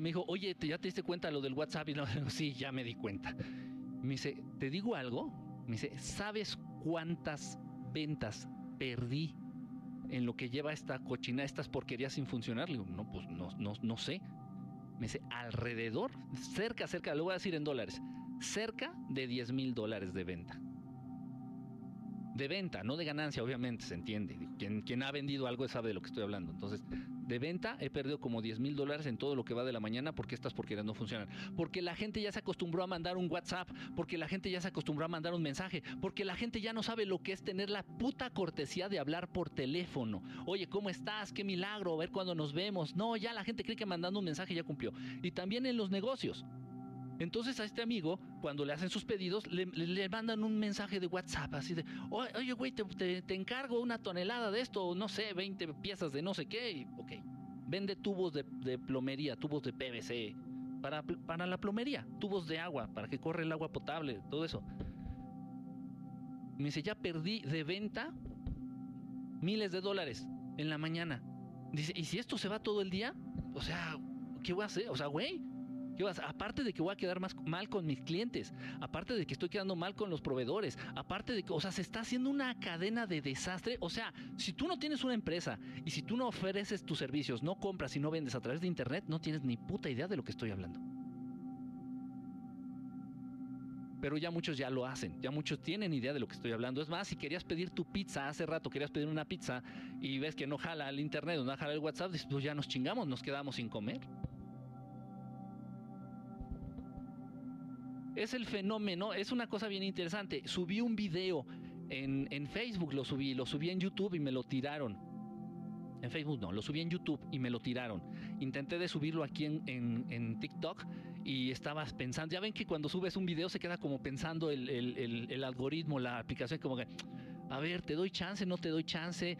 me dijo, oye, ¿ya te diste cuenta lo del WhatsApp? Y no, sí, ya me di cuenta. Me dice, ¿te digo algo? Me dice, ¿sabes cuántas ventas perdí en lo que lleva esta cochina, estas porquerías sin funcionar? Le digo, no, pues no, no, no sé. Me dice, alrededor, cerca, cerca, lo voy a decir en dólares, cerca de 10 mil dólares de venta de venta, no de ganancia, obviamente, se entiende. Quien, quien, ha vendido algo sabe de lo que estoy hablando. Entonces, de venta he perdido como 10 mil dólares en todo lo que va de la mañana porque estas porquerías no funcionan. Porque la gente ya se acostumbró a mandar un WhatsApp, porque la gente ya se acostumbró a mandar un mensaje, porque la gente ya no sabe lo que es tener la puta cortesía de hablar por teléfono. Oye, ¿cómo estás? Qué milagro, a ver cuándo nos vemos. No, ya la gente cree que mandando un mensaje ya cumplió. Y también en los negocios. Entonces a este amigo, cuando le hacen sus pedidos, le, mandan un mensaje de WhatsApp así de, oye, güey, te, encargo una tonelada de esto, no sé, 20 piezas de no sé qué. Y, ok, vende tubos de, plomería, tubos de PVC, para, para la plomería, tubos de agua, para que corre el agua potable, todo eso. Me dice, ya perdí de venta miles de dólares en la mañana. Dice, ¿y si esto se va todo el día? O sea, ¿qué voy a hacer? O sea, güey, Aparte de que voy a quedar más mal con mis clientes, aparte de que estoy quedando mal con los proveedores, aparte de que, o sea, se está haciendo una cadena de desastre. O sea, si tú no tienes una empresa y si tú no ofreces tus servicios, no compras y no vendes a través de internet, no tienes ni puta idea de lo que estoy hablando. pero ya muchos ya lo hacen, ya muchos tienen idea de lo que estoy hablando. Es más, si querías pedir tu pizza hace rato, querías pedir una pizza y ves que no jala el internet no jala el WhatsApp, pues ya nos chingamos, nos quedamos sin comer. Es el fenómeno, es una cosa bien interesante. Subí un video en, Facebook, lo subí, lo subí en YouTube y me lo tiraron. En Facebook no, lo subí en YouTube y me lo tiraron. Intenté de subirlo aquí en, TikTok y estabas pensando, ya ven que cuando subes un video se queda como pensando el, el algoritmo, la aplicación, como que, a ver, te doy chance, no te doy chance,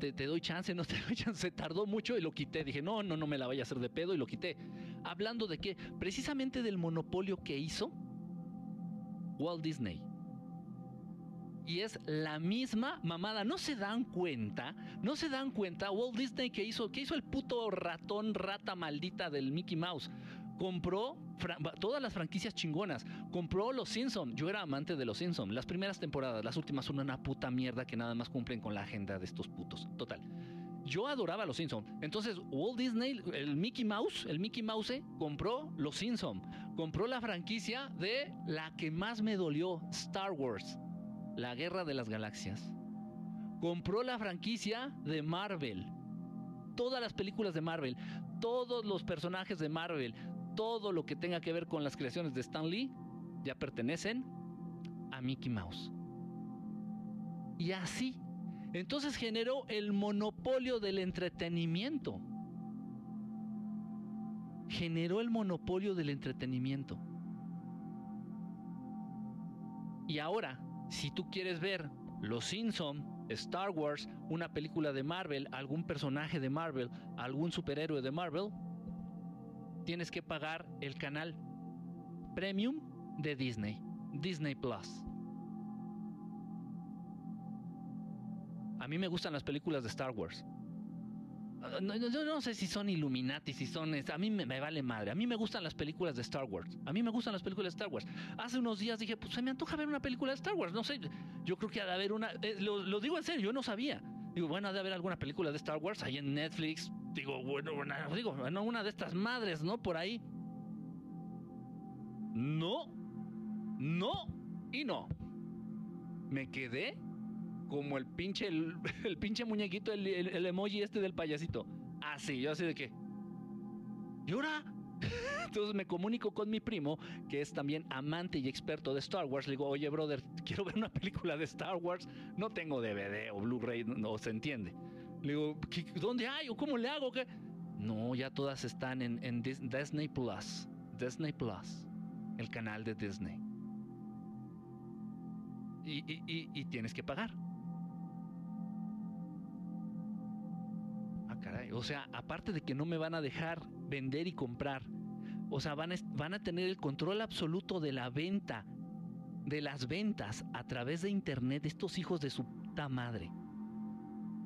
te, te, doy chance, no te doy chance. Tardó mucho y lo quité. Dije, no, no, no me la vaya a hacer de pedo y lo quité. Hablando de qué? Precisamente del monopolio que hizo Walt Disney. Y es la misma mamada. No se dan cuenta, no se dan cuenta. Walt Disney que hizo, que hizo el puto ratón, rata maldita del Mickey Mouse. Compró todas las franquicias chingonas. Compró Los Simpsons. Yo era amante de Los Simpsons. Las primeras temporadas, las últimas son una puta mierda que nada más cumplen con la agenda de estos putos. Total. Yo adoraba los Simpsons. Entonces, Walt Disney, el Mickey Mouse, el Mickey Mouse, compró los Simpsons. Compró la franquicia de la que más me dolió, Star Wars, la Guerra de las Galaxias. Compró la franquicia de Marvel. Todas las películas de Marvel, todos los personajes de Marvel, todo lo que tenga que ver con las creaciones de Stan Lee, ya pertenecen a Mickey Mouse. Y así entonces generó el monopolio del entretenimiento. Generó el monopolio del entretenimiento. Y ahora, si tú quieres ver Los Simpson, Star Wars, una película de Marvel, algún personaje de Marvel, algún superhéroe de Marvel, tienes que pagar el canal premium de Disney, Disney Plus. A mí me gustan las películas de Star Wars. No, no, sé si son Illuminati, si son... A mí me, vale madre. A mí me gustan las películas de Star Wars. A mí me gustan las películas de Star Wars. Hace unos días dije, pues se me antoja ver una película de Star Wars. No sé, yo creo que ha de haber una... Eh, lo, digo en serio, yo no sabía. Digo, bueno, ha de haber alguna película de Star Wars ahí en Netflix. Digo, bueno, bueno digo, bueno, una de estas madres, ¿no? Por ahí. No. No. Y no. Me quedé como el pinche, el, pinche muñequito, el, emoji este del payasito. Así, yo así de que. ¿Y ahora? Entonces me comunico con mi primo, que es también amante y experto de Star Wars. Le digo, oye, brother, quiero ver una película de Star Wars. No tengo DVD o Blu-ray, no, se entiende. Le digo, ¿dónde hay? ¿O cómo le hago? ¿Qué? No, ya todas están en, Disney Plus. Disney Plus, el canal de Disney. y, y tienes que pagar. O sea, aparte de que no me van a dejar vender y comprar, o sea, van a, tener el control absoluto de la venta, de las ventas a través de internet, estos hijos de su puta madre.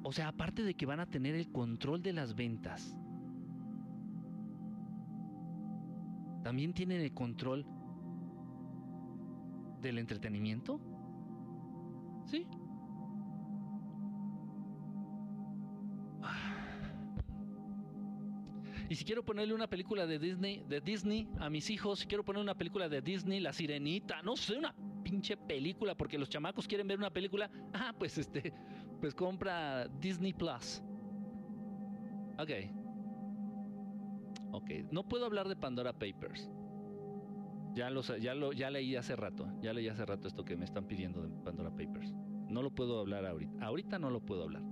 O sea, aparte de que van a tener el control de las ventas, también tienen el control del entretenimiento. Sí. Y si quiero ponerle una película de Disney, de Disney a mis hijos, si quiero poner una película de Disney, La Sirenita, no sé, una pinche película, porque los chamacos quieren ver una película, ah, pues este, pues compra Disney Plus. Ok. Ok, no puedo hablar de Pandora Papers. Ya, lo, ya, lo, ya leí hace rato, ya leí hace rato esto que me están pidiendo de Pandora Papers. No lo puedo hablar ahorita. Ahorita no lo puedo hablar.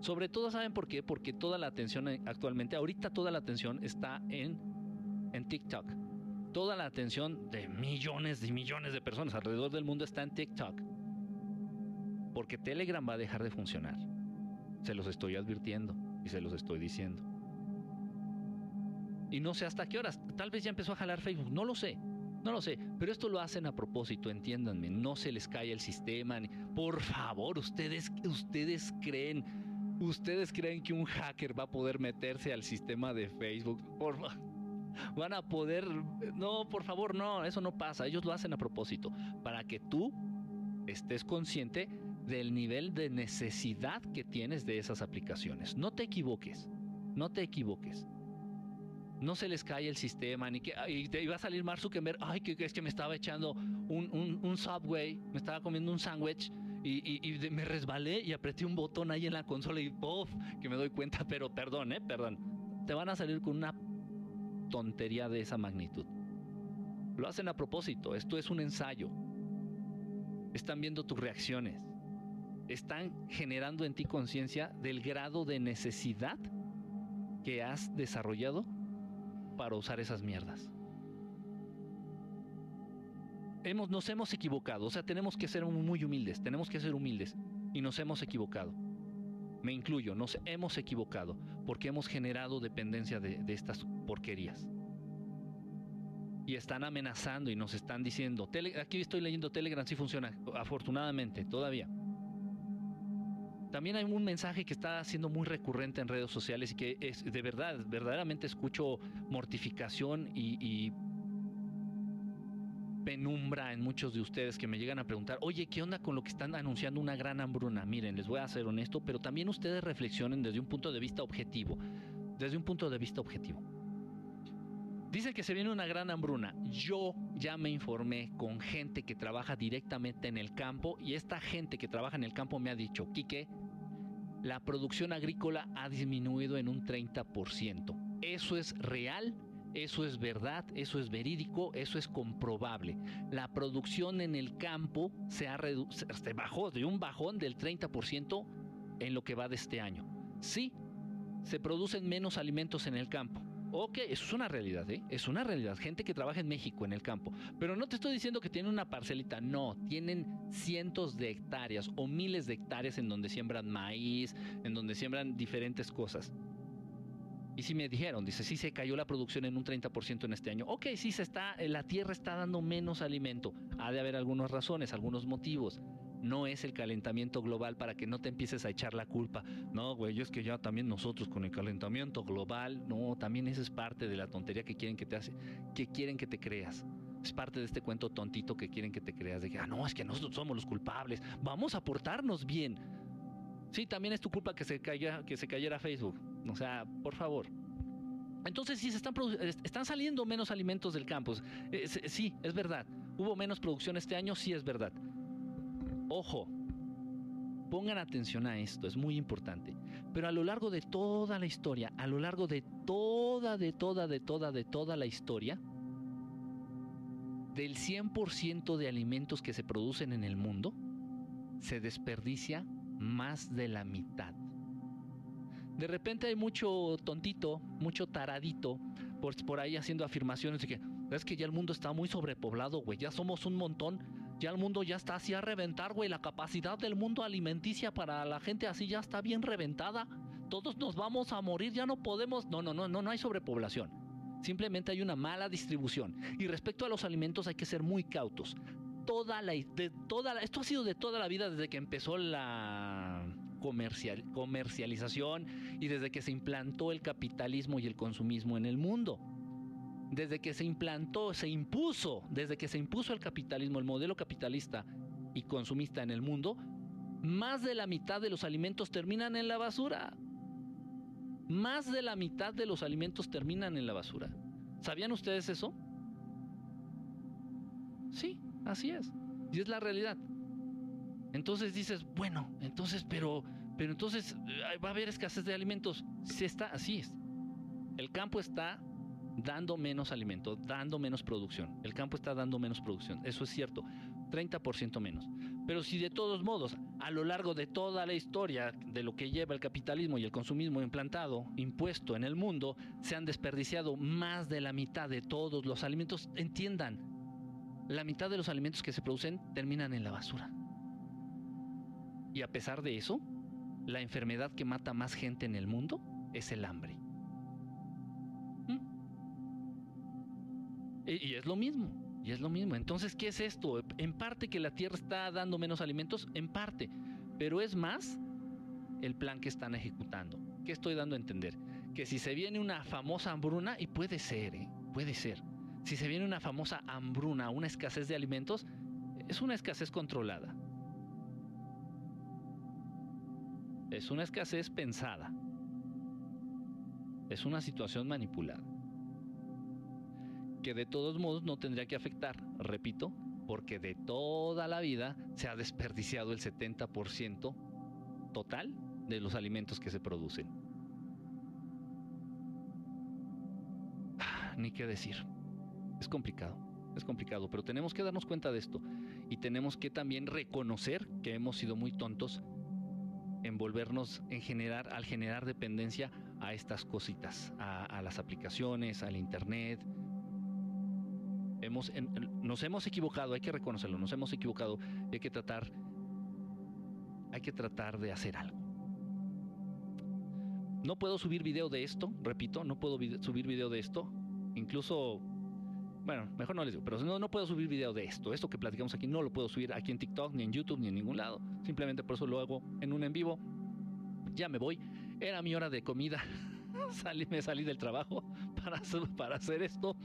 Sobre todo, ¿saben por qué? Porque toda la atención eh, actualmente, ahorita toda la atención está en, en TikTok. Toda la atención de millones y millones de personas alrededor del mundo está en TikTok. Porque Telegram va a dejar de funcionar. Se los estoy advirtiendo y se los estoy diciendo. Y no sé hasta qué horas. Tal vez ya empezó a jalar Facebook. No lo sé. No lo sé, pero esto lo hacen a propósito, entiéndanme, no se les cae el sistema. Por favor, ustedes, ustedes creen ¿Ustedes creen que un hacker va a poder meterse al sistema de Facebook? Por, van a poder... No, por favor, no, eso no pasa. Ellos lo hacen a propósito, para que tú estés consciente del nivel de necesidad que tienes de esas aplicaciones. No te equivoques, no te equivoques. No se les cae el sistema, ni que te iba a salir Mark Zuckerberg, ay, que es que me estaba echando un, un, un Subway, me estaba comiendo un sándwich y, me resbalé y apreté un botón ahí en la consola y ¡puff! que me doy cuenta, pero perdón, ¿eh? Perdón. Te van a salir con una tontería de esa magnitud. Lo hacen a propósito, esto es un ensayo. Están viendo tus reacciones. Están generando en ti conciencia del grado de necesidad que has desarrollado para usar esas mierdas hemos, nos hemos equivocado. O sea, tenemos que ser muy humildes, tenemos que ser humildes. Y nos hemos equivocado. Me incluyo, nos hemos equivocado porque hemos generado dependencia de, estas porquerías. Y están amenazando y nos están diciendo, aquí estoy leyendo Telegram, sí funciona, afortunadamente, todavía. También hay un mensaje que está siendo muy recurrente en redes sociales y que es de verdad, verdaderamente escucho mortificación y penumbra en muchos de ustedes que me llegan a preguntar, oye, ¿qué onda con lo que están anunciando una gran hambruna? Miren, les voy a ser honesto, pero también ustedes reflexionen desde un punto de vista objetivo, desde un punto de vista objetivo. Dice que se viene una gran hambruna. Yo ya me informé con gente que trabaja directamente en el campo y esta gente que trabaja en el campo me ha dicho, Quique, la producción agrícola ha disminuido en un 30%. ¿Eso es real? Eso es verdad, eso es verídico, eso es comprobable. La producción en el campo se, ha se bajó de un bajón del 30% en lo que va de este año. Sí, se producen menos alimentos en el campo. Ok, eso es una realidad, ¿eh? Es una realidad. Gente que trabaja en México en el campo. Pero no te estoy diciendo que tienen una parcelita, no. Tienen cientos de hectáreas o miles de hectáreas en donde siembran maíz, en donde siembran diferentes cosas. Y si me dijeron, dice, sí se cayó la producción en un 30% en este año. Ok, sí se está, eh, la tierra está dando menos alimento. Ha de haber algunas razones, algunos motivos. No es el calentamiento global para que no te empieces a echar la culpa. No, güey, es que ya también nosotros con el calentamiento global, no, también esa es parte de la tontería que quieren que te hace, que quieren que te creas. Es parte de este cuento tontito que quieren que te creas de que, ah, no, es que nosotros somos los culpables. Vamos a portarnos bien. Sí, también es tu culpa que se, caiga, que se cayera Facebook. O sea, por favor. Entonces, sí, se están, están saliendo menos alimentos del campus. Eh, sí, es verdad. Hubo menos producción este año, sí es verdad. Ojo, pongan atención a esto, es muy importante. Pero a lo largo de toda la historia, a lo largo de toda, de toda, de toda, de toda la historia, del 100% de alimentos que se producen en el mundo, se desperdicia más de la mitad. De repente hay mucho tontito, mucho taradito por, por ahí haciendo afirmaciones de que es que ya el mundo está muy sobrepoblado, güey, ya somos un montón, ya el mundo ya está así a reventar, güey, la capacidad del mundo alimenticia para la gente así ya está bien reventada. Todos nos vamos a morir, ya no podemos. No, no, no, no, no hay sobrepoblación. Simplemente hay una mala distribución. Y respecto a los alimentos hay que ser muy cautos toda la, de toda esto ha sido de toda la vida desde que empezó la comercial, comercialización y desde que se implantó el capitalismo y el consumismo en el mundo. desde que se implantó, se impuso, desde que se impuso el capitalismo, el modelo capitalista y consumista en el mundo, más de la mitad de los alimentos terminan en la basura. Más de la mitad de los alimentos terminan en la basura. ¿Sabían ustedes eso? Sí, así es. Y es la realidad. Entonces dices, bueno, entonces, pero, pero entonces eh, va a haber escasez de alimentos. Si está, así es. El campo está dando menos alimento, dando menos producción. El campo está dando menos producción, eso es cierto, 30% menos. Pero si de todos modos, a lo largo de toda la historia de lo que lleva el capitalismo y el consumismo implantado, impuesto en el mundo, se han desperdiciado más de la mitad de todos los alimentos, entiendan, la mitad de los alimentos que se producen terminan en la basura. Y a pesar de eso, la enfermedad que mata más gente en el mundo es el hambre. Y, es lo mismo, y es lo mismo. Entonces, ¿qué es esto? En parte que la Tierra está dando menos alimentos, en parte, pero es más el plan que están ejecutando. ¿Qué estoy dando a entender? Que si se viene una famosa hambruna, y puede ser, ¿eh? puede ser, si se viene una famosa hambruna, una escasez de alimentos, es una escasez controlada. Es una escasez pensada. Es una situación manipulada que de todos modos no tendría que afectar, repito, porque de toda la vida se ha desperdiciado el 70% total de los alimentos que se producen. Ah, ni qué decir. Es complicado, es complicado, pero tenemos que darnos cuenta de esto y tenemos que también reconocer que hemos sido muy tontos en volvernos en generar, al generar dependencia a estas cositas, a, a las aplicaciones, al internet, hemos, nos hemos equivocado, hay que reconocerlo, nos hemos equivocado, hay que tratar, hay que tratar de hacer algo. No puedo subir video de esto, repito, no puedo subir video de esto, incluso, bueno, mejor no les digo, pero no, no puedo subir video de esto, esto que platicamos aquí no lo puedo subir aquí en TikTok, ni en YouTube, ni en ningún lado, simplemente por eso lo hago en un en vivo. Ya me voy, era mi hora de comida, salí, me salí del trabajo para, para hacer esto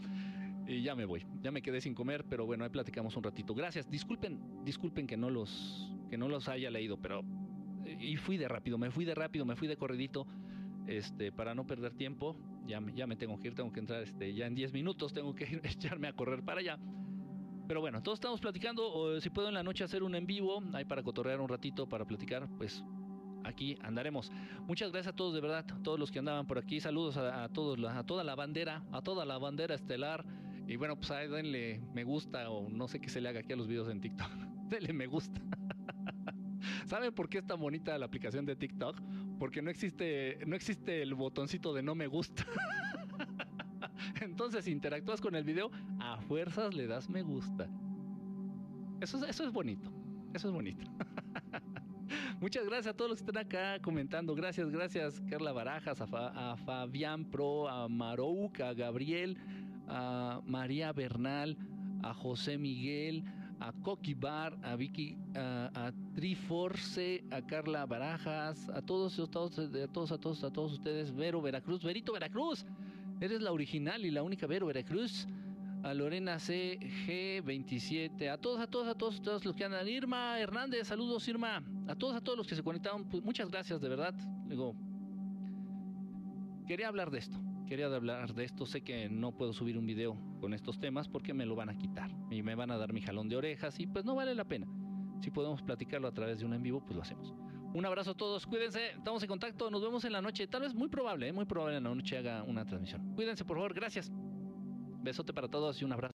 y ya me voy. Ya me quedé sin comer, pero bueno, ahí platicamos un ratito. Gracias. Disculpen, disculpen que no los que no los haya leído, pero y fui de rápido, me fui de rápido, me fui de corridito este para no perder tiempo. Ya me, ya me tengo que ir, tengo que entrar este ya en 10 minutos, tengo que echarme a correr para allá. Pero bueno, todos estamos platicando, o si puedo en la noche hacer un en vivo, ahí para cotorrear un ratito, para platicar, pues aquí andaremos. Muchas gracias a todos, de verdad, a todos los que andaban por aquí. Saludos a, a todos, a toda la bandera, a toda la bandera estelar. Y bueno, pues ahí denle me gusta o no sé qué se le haga aquí a los videos en TikTok. denle me gusta. ¿Saben por qué es tan bonita la aplicación de TikTok? Porque no existe, no existe el botoncito de no me gusta. Entonces, si interactúas con el video, a fuerzas le das me gusta. Eso, eso es bonito. Eso es bonito. Muchas gracias a todos los que están acá comentando. Gracias, gracias, Carla Barajas, a, a Fabián Pro, a Marouk, a Gabriel, a María Bernal, a José Miguel, a Coqui Bar, a Vicky, a, Triforce, a Carla Barajas, a todos, a todos, a todos, a todos, a todos ustedes, Vero Veracruz, Verito Veracruz, eres la original y la única Vero Veracruz, a Lorena CG27, a todos, a todos, a todos, a todos los que andan, Irma Hernández, saludos Irma, a todos, a todos los que se conectaron, pues muchas gracias de verdad, digo, quería hablar de esto quería hablar de esto. Sé que no puedo subir un video con estos temas porque me lo van a quitar y me van a dar mi jalón de orejas y pues no vale la pena. Si podemos platicarlo a través de un en vivo, pues lo hacemos. Un abrazo a todos, cuídense, estamos en contacto, nos vemos en la noche. Tal vez muy probable, ¿eh? muy probable en la noche haga una transmisión. Cuídense, por favor, gracias. Besote para todos y un abrazo.